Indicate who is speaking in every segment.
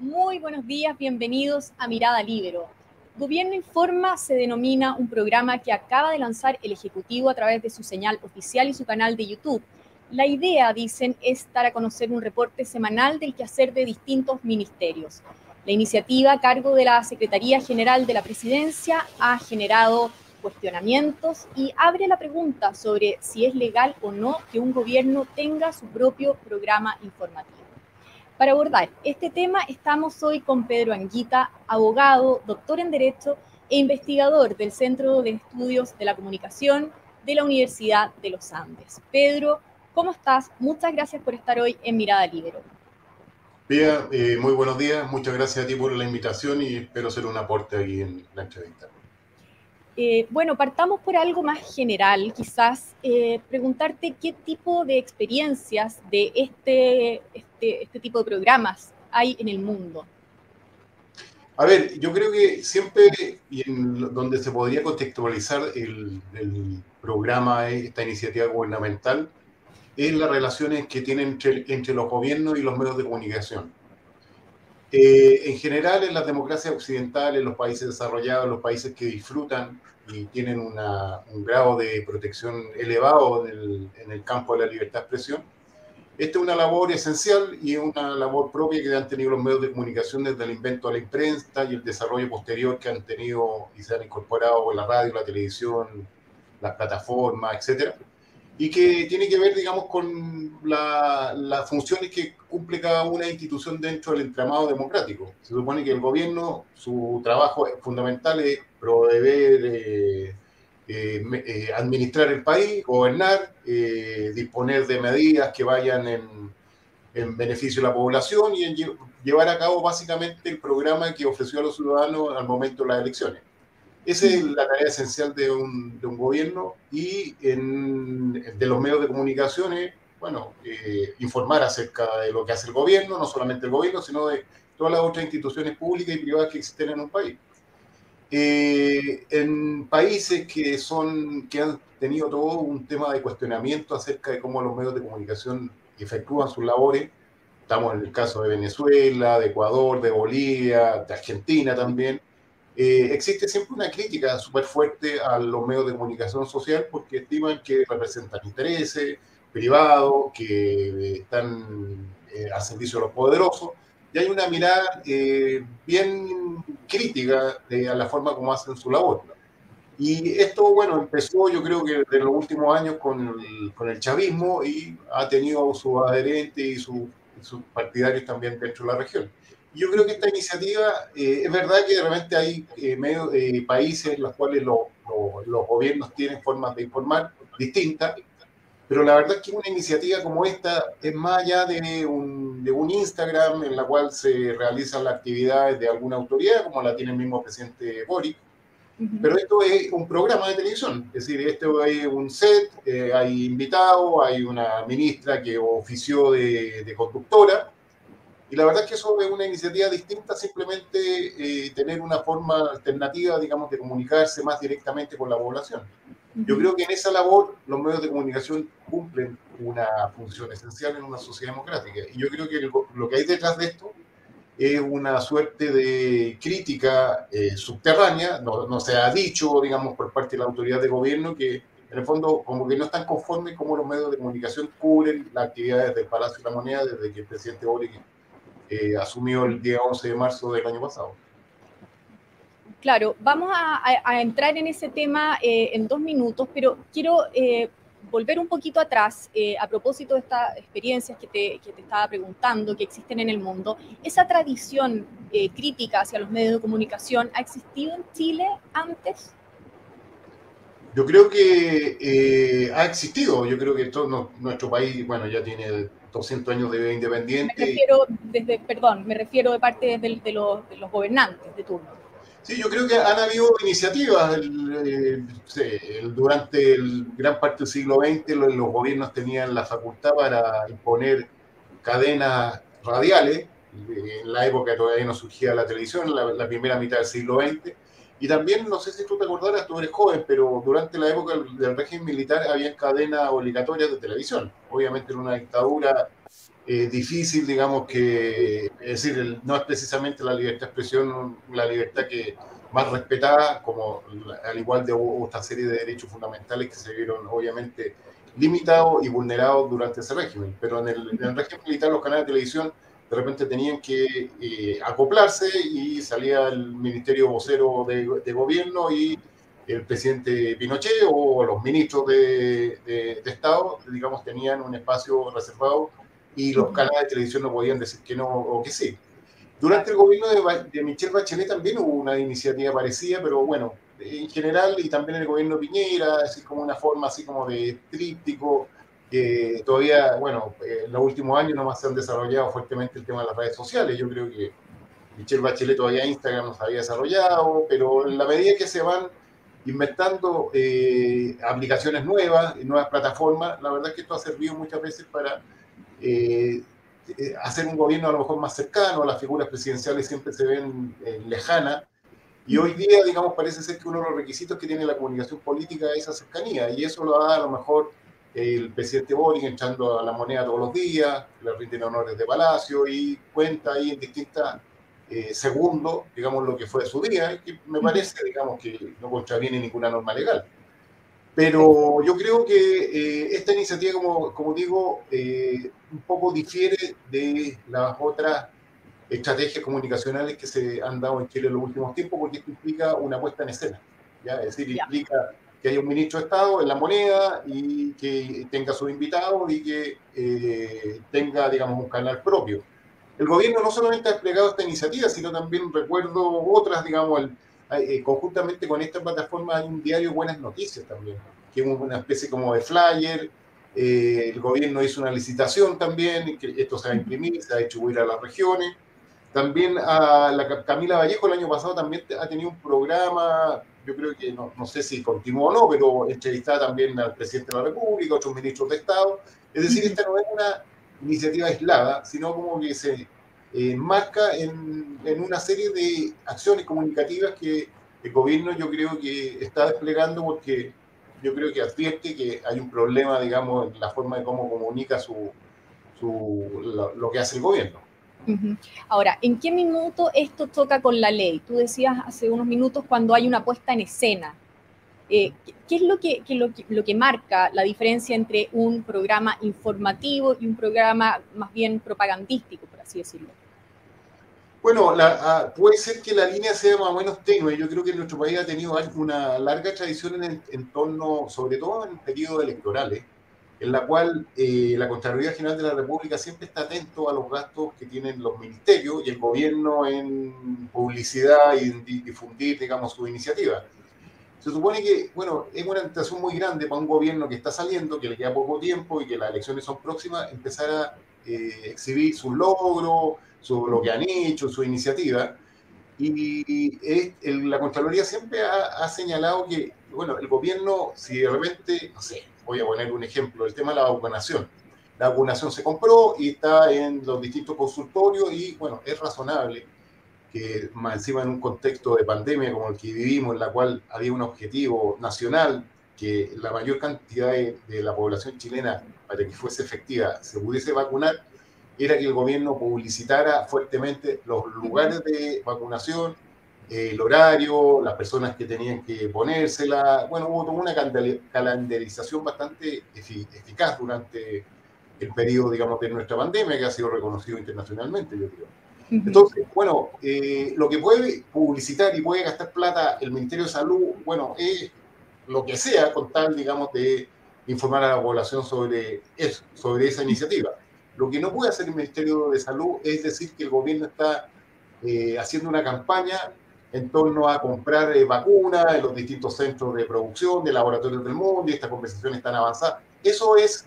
Speaker 1: Muy buenos días, bienvenidos a Mirada Libero. Gobierno Informa se denomina un programa que acaba de lanzar el Ejecutivo a través de su señal oficial y su canal de YouTube. La idea, dicen, es dar a conocer un reporte semanal del quehacer de distintos ministerios. La iniciativa a cargo de la Secretaría General de la Presidencia ha generado cuestionamientos y abre la pregunta sobre si es legal o no que un gobierno tenga su propio programa informativo. Para abordar este tema estamos hoy con Pedro Anguita, abogado, doctor en Derecho e investigador del Centro de Estudios de la Comunicación de la Universidad de los Andes. Pedro, ¿cómo estás? Muchas gracias por estar hoy en Mirada Libero.
Speaker 2: Bien, eh, muy buenos días, muchas gracias a ti por la invitación y espero ser un aporte aquí en la entrevista.
Speaker 1: Eh, bueno, partamos por algo más general, quizás eh, preguntarte qué tipo de experiencias de este, este, este, tipo de programas hay en el mundo.
Speaker 2: A ver, yo creo que siempre y en donde se podría contextualizar el, programa, esta iniciativa gubernamental, es las relaciones que tienen entre los gobiernos y los medios de comunicación. Eh, en general, en las democracias occidentales, en los países desarrollados, en los países que disfrutan y tienen un grado de protección elevado en el, campo de la libertad de expresión, esta es una labor esencial y es una labor propia que han tenido los medios de comunicación desde el invento de la imprenta y el desarrollo posterior que han tenido y se han incorporado en la radio, la televisión, las plataformas, etcétera y que tiene que ver, digamos, con las funciones que cumple cada una institución dentro del entramado democrático. Se supone que el gobierno, su trabajo fundamental es proveer, eh, eh, eh, administrar el país, gobernar, disponer de medidas que vayan en, en, beneficio de la población y en llevar a cabo básicamente el programa que ofreció a los ciudadanos al momento de las elecciones. Esa es la tarea esencial de un, de un gobierno y de los medios de comunicaciones, bueno, eh, informar acerca de lo que hace el gobierno, no solamente el gobierno, sino de todas las otras instituciones públicas y privadas que existen en un país. Eh, en países que, son, que han tenido todo un tema de cuestionamiento acerca de cómo los medios de comunicación efectúan sus labores, estamos en el caso de Venezuela, de Ecuador, de Bolivia, de Argentina también, eh, existe siempre una crítica súper fuerte a los medios de comunicación social porque estiman que representan intereses privados, que están eh, a servicio de los poderosos, y hay una mirada eh, bien crítica a la forma como hacen su labor. Y esto, bueno, empezó yo creo que en los últimos años con el, con el chavismo y ha tenido sus adherentes y sus partidarios también dentro de la región. Yo creo que esta iniciativa, eh, es verdad que de repente hay eh, medio, eh, países en los cuales los gobiernos tienen formas de informar distintas, pero la verdad es que una iniciativa como esta es más allá de un, de un Instagram en la cual se realizan las actividades de alguna autoridad, como la tiene el mismo presidente Boric, pero esto es un programa de televisión, es decir, esto es un set, hay invitados, hay una ministra que ofició de, de conductora, y la verdad es que eso es una iniciativa distinta, simplemente eh, tener una forma alternativa, digamos, de comunicarse más directamente con la población. Yo creo que en esa labor los medios de comunicación cumplen una función esencial en una sociedad democrática. Y yo creo que lo que hay detrás de esto es una suerte de crítica eh, subterránea, no, no, se ha dicho, digamos, por parte de la autoridad de gobierno que en el fondo como que no están conformes como los medios de comunicación cubren las actividades del Palacio de la Moneda desde que el presidente Boric eh, asumió el día 11 de marzo del año pasado.
Speaker 1: Claro, vamos a, entrar en ese tema eh, en dos minutos, pero quiero eh, volver un poquito atrás a propósito de estas experiencias que te, que te, estaba preguntando, que existen en el mundo. ¿Esa tradición crítica hacia los medios de comunicación ha existido en Chile antes?
Speaker 2: Yo creo que ha existido, yo creo que nuestro país, bueno, ya tiene 200 años de vida independiente.
Speaker 1: Me refiero, desde, perdón, me refiero de parte de, los, gobernantes de turno.
Speaker 2: Sí, yo creo que han habido iniciativas. durante el, gran parte del siglo XX los, gobiernos tenían la facultad para imponer cadenas radiales. En la época todavía no surgía la televisión, la, la primera mitad del siglo XX y también, no sé si tú te acordarás, tú eres joven, pero durante la época del régimen militar había cadenas obligatorias de televisión. Obviamente en una dictadura eh, difícil, digamos que, es decir, no es precisamente la libertad de expresión la libertad que más respetada, como al igual de otra serie de derechos fundamentales que se vieron obviamente limitados y vulnerados durante ese régimen. Pero en el, en el régimen militar los canales de televisión de repente tenían que eh, acoplarse y salía el ministerio vocero de, de, gobierno y el presidente Pinochet o los ministros de, de, Estado, digamos, tenían un espacio reservado y los canales de televisión no podían decir que no o que sí. Durante el gobierno de, de Michelle Bachelet también hubo una iniciativa parecida, pero bueno, en general y también en el gobierno de Piñera, así como una forma así como de tríptico, que todavía, bueno, en los últimos años nomás se han desarrollado fuertemente el tema de las redes sociales. Yo creo que Michelle Bachelet todavía Instagram no se había desarrollado, pero en la medida que se van inventando eh, aplicaciones nuevas, nuevas plataformas, la verdad es que esto ha servido muchas veces para eh, eh, hacer un gobierno a lo mejor más cercano, las figuras presidenciales siempre se ven lejanas, y hoy día, digamos, parece ser que uno de los requisitos que tiene la comunicación política es esa cercanía, y eso lo da a lo mejor el presidente Boric entrando a la moneda todos los días, le rinden honores de palacio y cuenta ahí en distintos eh, segundos, digamos, lo que fue su día, que me parece, digamos, que no contraviene ninguna norma legal. Pero yo creo que eh, esta iniciativa, como, como digo, eh, un poco difiere de las otras estrategias comunicacionales que se han dado en Chile en los últimos tiempos, porque esto implica una puesta en escena. ¿ya? Es decir, implica que haya un ministro de Estado en la moneda y que tenga sus invitados y que eh, tenga, digamos, un canal propio. El gobierno no solamente ha desplegado esta iniciativa, sino también recuerdo otras, digamos, eh, conjuntamente con esta plataforma hay un diario Buenas Noticias también, que es una especie como de flyer. Eh, el gobierno hizo una licitación también, que esto se va a imprimir, se va a distribuir a las regiones. También a la Camila Vallejo el año pasado también ha tenido un programa yo creo que no, no sé si continuó o no, pero entrevistada también al presidente de la República, otros ministros de Estado. Es decir, esta no es una iniciativa aislada, sino como que se enmarca en, en, una serie de acciones comunicativas que el gobierno yo creo que está desplegando porque yo creo que advierte que hay un problema, digamos, en la forma de cómo comunica su, su lo, lo que hace el gobierno.
Speaker 1: Ahora, ¿en qué minuto esto toca con la ley? Tú decías hace unos minutos cuando hay una puesta en escena. Eh, ¿Qué es lo que, lo que, marca la diferencia entre un programa informativo y un programa más bien propagandístico, por así decirlo?
Speaker 2: Bueno, ah, puede ser que la línea sea más o menos tenue. Yo creo que nuestro país ha tenido una larga tradición en, en torno, sobre todo en periodos electorales, en la cual eh, la Contraloría General de la República siempre está atento a los gastos que tienen los ministerios y el gobierno en publicidad y en difundir, digamos, su iniciativa. Se supone que, bueno, es una tentación muy grande para un gobierno que está saliendo, que le queda poco tiempo y que las elecciones son próximas, empezar a eh, exhibir sus logros, su, lo que han hecho, su iniciativa. Y, la Contraloría siempre ha, ha señalado que, bueno, el gobierno, si de repente, no sé, voy a poner un ejemplo, el tema de la vacunación. La vacunación se compró y está en los distintos consultorios y bueno, es razonable que más encima en un contexto de pandemia como el que vivimos, en la cual había un objetivo nacional, que la mayor cantidad de, de la población chilena, para que fuese efectiva, se pudiese vacunar, era que el gobierno publicitara fuertemente los lugares de vacunación, el horario, las personas que tenían que ponérsela. Bueno, hubo una calendarización bastante eficaz durante el periodo, digamos, de nuestra pandemia, que ha sido reconocido internacionalmente, yo creo. Entonces, bueno, eh, lo que puede publicitar y puede gastar plata el Ministerio de Salud, bueno, es lo que sea con tal, digamos, de informar a la población sobre eso, sobre esa iniciativa. Lo que no puede hacer el Ministerio de Salud es decir que el gobierno está eh, haciendo una campaña en torno a comprar eh, vacunas en los distintos centros de producción, de laboratorios del mundo, y estas conversaciones están avanzadas. Eso, es,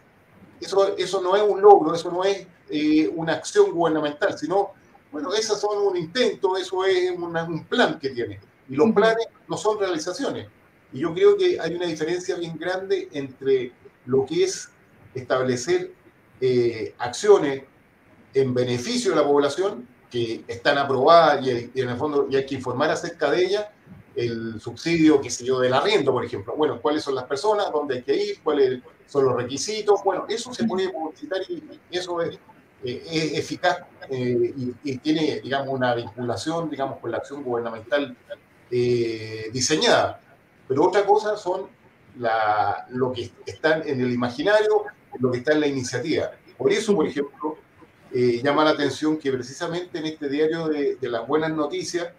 Speaker 2: eso, eso no es un logro, eso no es eh, una acción gubernamental, sino, bueno, esos son un intento, eso es un plan que tiene. Y los planes no son realizaciones. Y yo creo que hay una diferencia bien grande entre lo que es establecer eh, acciones en beneficio de la población que están aprobadas y, en el fondo y hay que informar acerca de ellas, el subsidio, qué sé yo, del arriendo, por ejemplo. Bueno, cuáles son las personas, dónde hay que ir, cuáles son los requisitos. Bueno, eso se puede publicitar y eso es, eh, es eficaz eh, y, tiene, digamos, una vinculación, digamos, con la acción gubernamental diseñada. Pero otra cosa son la, lo que está en el imaginario, lo que está en la iniciativa. Por eso, por ejemplo, llama la atención que precisamente en este diario de, de las buenas noticias,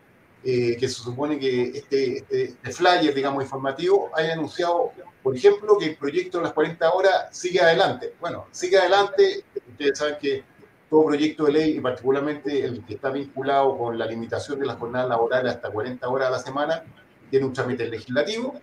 Speaker 2: que se supone que este, este, este, flyer, digamos, informativo, haya anunciado, por ejemplo, que el proyecto de las 40 horas sigue adelante. Bueno, sigue adelante, ustedes saben que todo proyecto de ley, y particularmente el que está vinculado con la limitación de las jornadas laborales hasta 40 horas a la semana, tiene un trámite legislativo,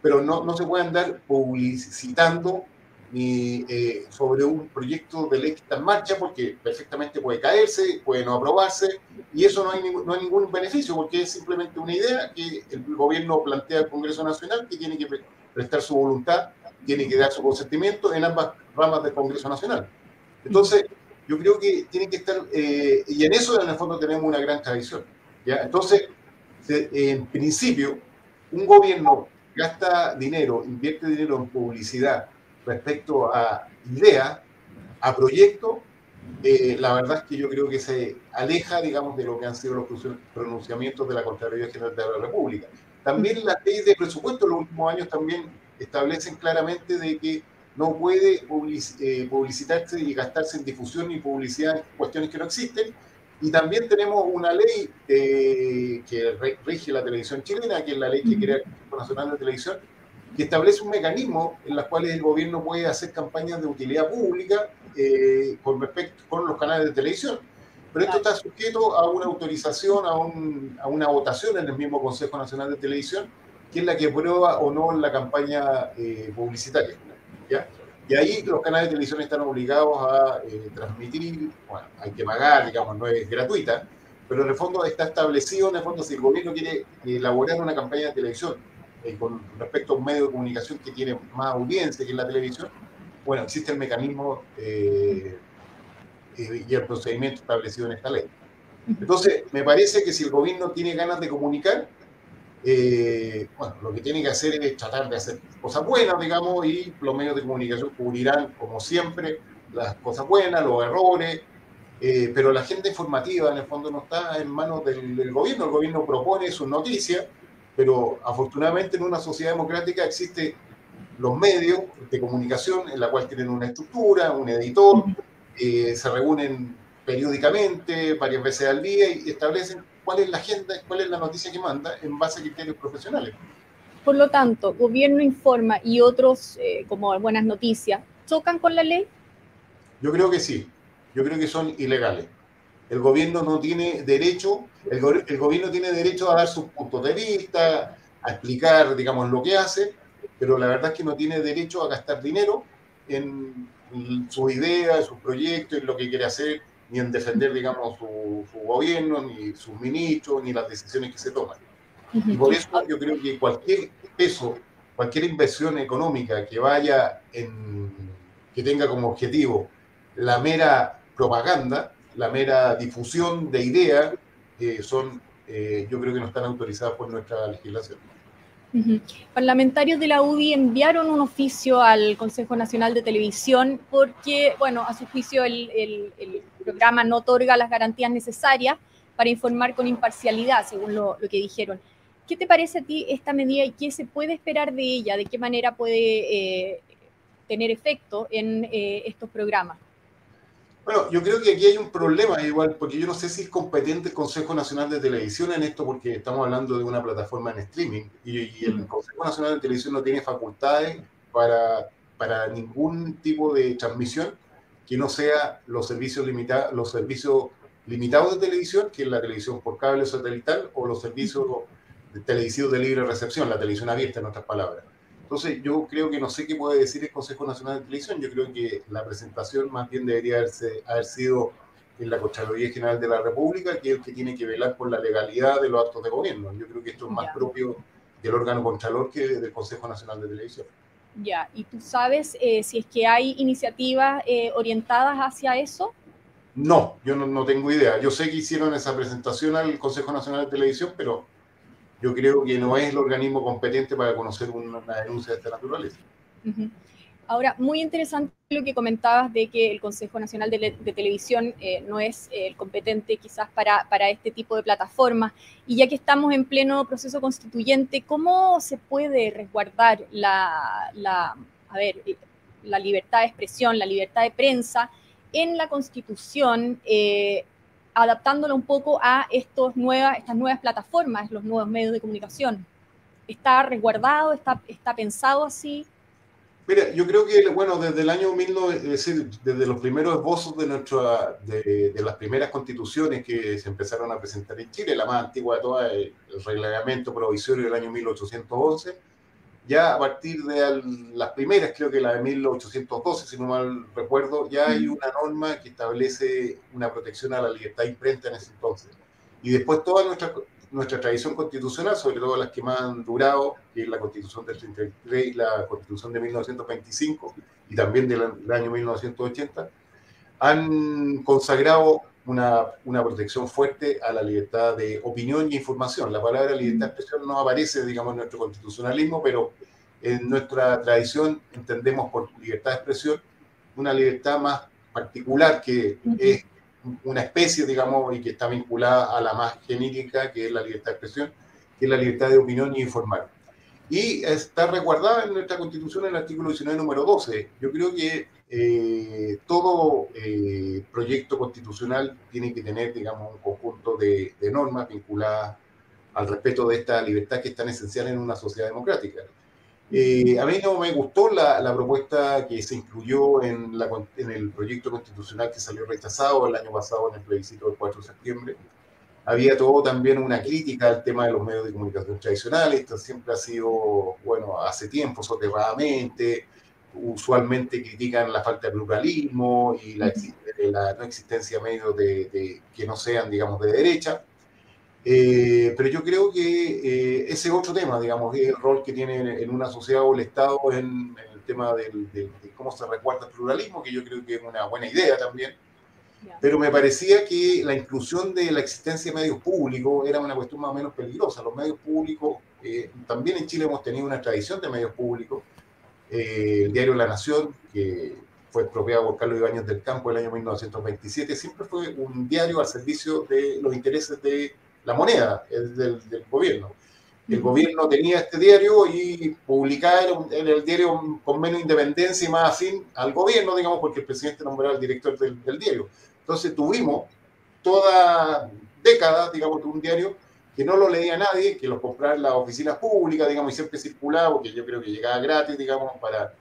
Speaker 2: pero no, no se puede andar publicitando ni eh, sobre un proyecto de ley que está en marcha, porque perfectamente puede caerse, puede no aprobarse, y eso no hay, no hay ningún beneficio, porque es simplemente una idea que el gobierno plantea al Congreso Nacional, que tiene que prestar su voluntad, tiene que dar su consentimiento en ambas ramas del Congreso Nacional. Entonces, yo creo que tiene que estar, eh, y en eso en el fondo tenemos una gran tradición. ¿ya? Entonces, en principio, un gobierno gasta dinero, invierte dinero en publicidad, respecto a ideas, a proyectos, eh, la verdad es que yo creo que se aleja, digamos, de lo que han sido los pronunciamientos de la Contraloría General de la República. También las leyes de presupuesto en los últimos años también establecen claramente de que no puede eh, publicitarse y gastarse en difusión y publicidad en cuestiones que no existen. Y también tenemos una ley eh, que rige la televisión chilena, que es la ley que crea el Nacional de Televisión, que establece un mecanismo en los cuales el gobierno puede hacer campañas de utilidad pública eh, con respecto con los canales de televisión. Pero esto está sujeto a una autorización, a, un, a, una votación en el mismo Consejo Nacional de Televisión, que es la que aprueba o no la campaña eh, publicitaria. ¿ya? Y ahí los canales de televisión están obligados a eh, transmitir, bueno, hay que pagar, digamos, no es gratuita, pero en el fondo está establecido, en el fondo, si el gobierno quiere elaborar una campaña de televisión eh, con respecto a un medio de comunicación que tiene más audiencia que es la televisión, bueno, existe el mecanismo eh, eh, y el procedimiento establecido en esta ley. Entonces, me parece que si el gobierno tiene ganas de comunicar, bueno, lo que tiene que hacer es tratar de hacer cosas buenas, digamos, y los medios de comunicación cubrirán, como siempre, las cosas buenas, los errores, pero la agenda informativa, en el fondo, no está en manos del, del gobierno. El gobierno propone sus noticias, pero afortunadamente en una sociedad democrática existen los medios de comunicación en la cual tienen una estructura, un editor, eh, se reúnen periódicamente, varias veces al día y establecen cuál es la agenda, cuál es la noticia que manda en base a criterios profesionales.
Speaker 1: Por lo tanto, gobierno informa y otros, eh, como buenas noticias, ¿chocan con la ley?
Speaker 2: Yo creo que sí, yo creo que son ilegales. El gobierno no tiene derecho, el, gobierno tiene derecho a dar sus puntos de vista, a explicar, digamos, lo que hace, pero la verdad es que no tiene derecho a gastar dinero en, sus ideas, en sus proyectos, en lo que quiere hacer, ni en defender, digamos, su, gobierno, ni sus ministros, ni las decisiones que se toman. Y por eso yo creo que cualquier peso, cualquier inversión económica que vaya en, que tenga como objetivo la mera propaganda, la mera difusión de ideas eh, son, eh, yo creo que no están autorizadas por nuestra legislación.
Speaker 1: Parlamentarios de la UDI enviaron un oficio al Consejo Nacional de Televisión porque, bueno, a su juicio el, programa no otorga las garantías necesarias para informar con imparcialidad, según lo, que dijeron. ¿Qué te parece a ti esta medida y qué se puede esperar de ella? ¿De qué manera puede eh, tener efecto en estos programas?
Speaker 2: Bueno, yo creo que aquí hay un problema igual, porque yo no sé si es competente el Consejo Nacional de Televisión en esto, porque estamos hablando de una plataforma en streaming y, el Consejo Nacional de Televisión no tiene facultades para, para ningún tipo de transmisión que no sea los servicios, limitados los servicios limitados de televisión, que es la televisión por cable o satelital, o los servicios televisivos de libre recepción, la televisión abierta, en otras palabras. Entonces, yo creo que no sé qué puede decir el Consejo Nacional de Televisión. Yo creo que la presentación más bien debería haberse, haber sido en la Contraloría General de la República, que es el que tiene que velar por la legalidad de los actos de gobierno. Yo creo que esto es más propio del órgano Contralor que del Consejo Nacional de Televisión.
Speaker 1: Ya, ¿y tú sabes eh, si es que hay iniciativas eh, orientadas hacia eso?
Speaker 2: No, yo no, no, tengo idea. Yo sé que hicieron esa presentación al Consejo Nacional de Televisión, pero yo creo que no es el organismo competente para conocer una denuncia de esta naturaleza.
Speaker 1: Ahora, muy interesante lo que comentabas de que el Consejo Nacional de, Televisión eh, no es eh, el competente quizás para, para, este tipo de plataformas. Y ya que estamos en pleno proceso constituyente, ¿cómo se puede resguardar la, la, a ver, la libertad de expresión, la libertad de prensa en la Constitución, eh, adaptándolo un poco a estos nuevas, estas nuevas plataformas, los nuevos medios de comunicación? ¿Está resguardado? ¿Está, está pensado así?
Speaker 2: Mira, yo creo que, bueno, desde el año 19, es decir, desde los primeros esbozos de, nuestra, de, las primeras constituciones que se empezaron a presentar en Chile, la más antigua de todas, el reglamento provisorio del año 1811, ya a partir de las primeras, creo que la de 1812, si no mal recuerdo, ya hay una norma que establece una protección a la libertad de imprenta en ese entonces. Y después toda nuestra nuestra tradición constitucional, sobre todo las que más han durado, que es la Constitución del 33 y la Constitución de 1925 y también del, año 1980, han consagrado una, una, protección fuerte a la libertad de opinión y información. La palabra libertad de expresión no aparece, digamos, en nuestro constitucionalismo, pero en nuestra tradición entendemos por libertad de expresión una libertad más particular que es una especie, digamos, y que está vinculada a la más genérica, que es la libertad de expresión, que es la libertad de opinión y informar. Y está resguardada en nuestra Constitución en el artículo 19, número 12. Yo creo que eh, todo eh, proyecto constitucional tiene que tener, digamos, un conjunto de, de normas vinculadas al respeto de esta libertad que es tan esencial en una sociedad democrática. Eh, a mí no me gustó la, la propuesta que se incluyó en, la, en, el proyecto constitucional que salió rechazado el año pasado en el plebiscito del 4 de septiembre. Había todo también una crítica al tema de los medios de comunicación tradicionales. Esto siempre ha sido, bueno, hace tiempo, soterradamente. Usualmente critican la falta de pluralismo y la, la no existencia de medios de, de, que no sean, digamos, de derecha. Eh, pero yo creo que eh, ese otro tema, digamos, es el rol que tiene en una sociedad o el Estado en, el tema del, de cómo se recuerda el pluralismo, que yo creo que es una buena idea también. Pero me parecía que la inclusión de la existencia de medios públicos era una cuestión más o menos peligrosa. Los medios públicos, eh, también en Chile hemos tenido una tradición de medios públicos. El diario La Nación, que fue expropiado por Carlos Ibáñez del Campo en el año 1927, siempre fue un diario al servicio de los intereses de la moneda es del, gobierno. El gobierno tenía este diario y publicaba en el diario con menos independencia y más afín al gobierno, digamos, porque el presidente nombraba al director del, diario. Entonces tuvimos toda década, digamos, de un diario que no lo leía nadie, que lo compraba en las oficinas públicas, digamos, y siempre circulaba, porque yo creo que llegaba gratis, digamos, para,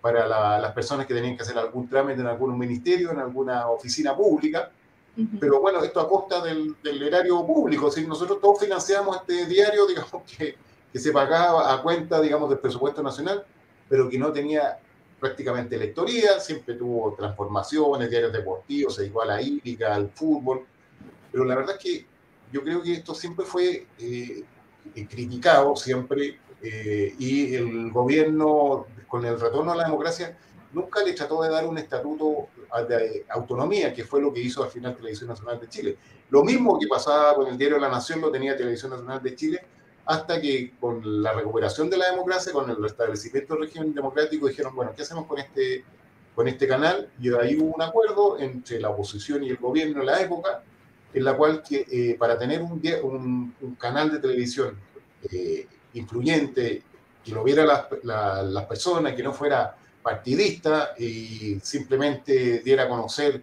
Speaker 2: para las personas que tenían que hacer algún trámite en algún ministerio, en alguna oficina pública. Pero bueno, esto a costa del, del erario público. Si nosotros todos financiamos este diario, digamos, que, que, se pagaba a cuenta, digamos, del presupuesto nacional, pero que no tenía prácticamente lectoría, siempre tuvo transformaciones, diarios deportivos, se igual a la hípica, al fútbol. Pero la verdad es que yo creo que esto siempre fue eh, criticado, siempre, eh, y el gobierno, con el retorno a la democracia, nunca le trató de dar un estatuto de autonomía, que fue lo que hizo al final Televisión Nacional de Chile. Lo mismo que pasaba con el diario La Nación lo tenía Televisión Nacional de Chile, hasta que con la recuperación de la democracia, con el restablecimiento del régimen democrático, dijeron, bueno, ¿qué hacemos con este, con este canal? Y ahí hubo un acuerdo entre la oposición y el gobierno en la época, en la cual que, eh, para tener un, un, un, canal de televisión eh, influyente, que lo viera las, las personas, que no fuera partidista y simplemente diera a conocer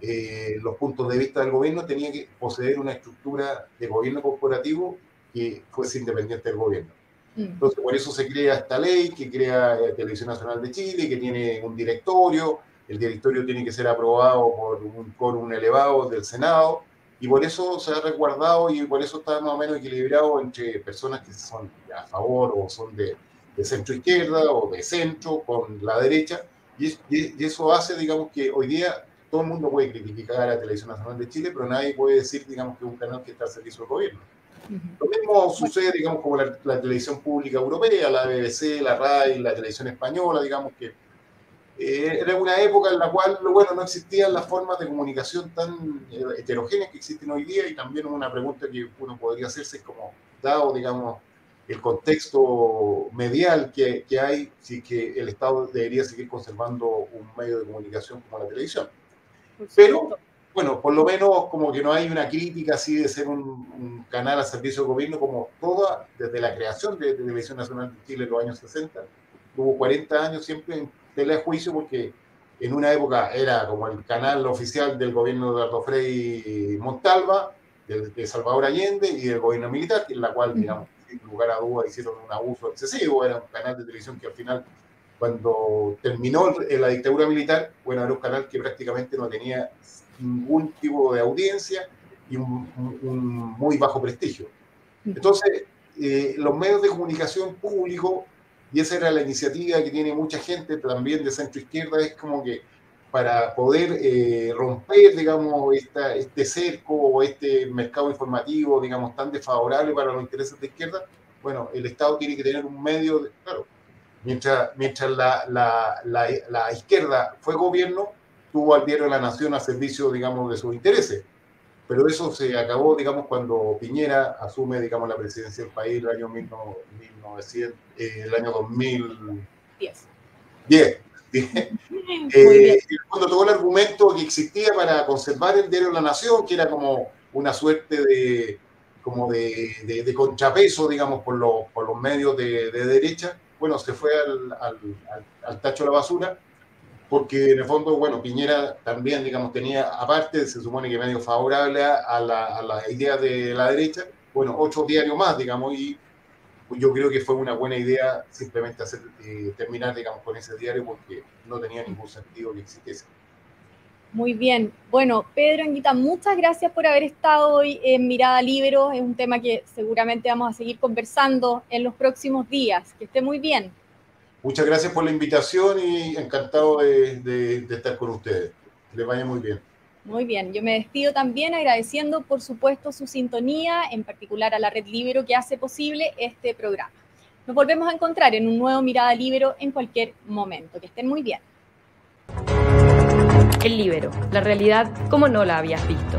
Speaker 2: eh, los puntos de vista del gobierno, tenía que poseer una estructura de gobierno corporativo que fuese independiente del gobierno. Mm. Entonces, por eso se crea esta ley que crea eh, Televisión Nacional de Chile, que tiene un directorio, el directorio tiene que ser aprobado por un quórum elevado del Senado, y por eso se ha resguardado y por eso está más o menos equilibrado entre personas que son a favor o son de, de centro izquierda o de centro con la derecha, y, eso hace, digamos, que hoy día todo el mundo puede criticar a la Televisión Nacional de Chile, pero nadie puede decir, digamos, que es un canal que está al servicio del gobierno. Lo mismo sucede, digamos, con la, televisión pública europea, la BBC, la RAI, la televisión española, digamos que eh, era una época en la cual, bueno, no existían las formas de comunicación tan eh, heterogéneas que existen hoy día y también una pregunta que uno podría hacerse es como, dado, digamos, el contexto medial que, que hay, sí que el Estado debería seguir conservando un medio de comunicación como la televisión. Pero, bueno, por lo menos como que no hay una crítica así de ser un, canal a servicio del gobierno como toda, desde la creación de, Televisión Nacional de Chile en los años 60, tuvo 40 años siempre en tela de juicio porque en una época era como el canal oficial del gobierno de Aldo Frei Montalva, de, Salvador Allende y del gobierno militar, en la cual, digamos, sin lugar a dudas, hicieron un abuso excesivo, era un canal de televisión que al final, cuando terminó la dictadura militar, bueno, era un canal que prácticamente no tenía ningún tipo de audiencia y un, muy bajo prestigio. Entonces, eh, los medios de comunicación públicos, y esa era la iniciativa que tiene mucha gente también de centro izquierda, es como que para poder eh, romper, digamos, este cerco o este mercado informativo, digamos, tan desfavorable para los intereses de izquierda, bueno, el Estado tiene que tener un medio, claro, mientras, mientras la, la, la, izquierda fue gobierno, tuvo al diario de la Nación a servicio, digamos, de sus intereses. Pero eso se acabó, digamos, cuando Piñera asume, digamos, la presidencia del país el año 1900, eh, el año 2010. 10. Eh, cuando todo el argumento que existía para conservar el diario de la Nación, que era como una suerte de, como de, de, contrapeso, digamos, por, los, por los medios de, derecha, bueno, se fue al, al, al, tacho de la basura, porque en el fondo, bueno, Piñera también, digamos, tenía, aparte, se supone que medio favorable a la, a la idea de la derecha, bueno, ocho diarios más, digamos, y yo creo que fue una buena idea simplemente hacer, eh, terminar, digamos, con ese diario porque no tenía ningún sentido que existiese.
Speaker 1: Muy bien. Bueno, Pedro Anguita, muchas gracias por haber estado hoy en Mirada Libero. Es un tema que seguramente vamos a seguir conversando en los próximos días. Que esté muy bien.
Speaker 2: Muchas gracias por la invitación y encantado de, de estar con ustedes. Que les vaya muy bien.
Speaker 1: Muy bien, yo me despido también agradeciendo, por supuesto, su sintonía, en particular a la Red Libero que hace posible este programa. Nos volvemos a encontrar en un nuevo Mirada Libero en cualquier momento. Que estén muy bien.
Speaker 3: El Libero, la realidad como no la habías visto.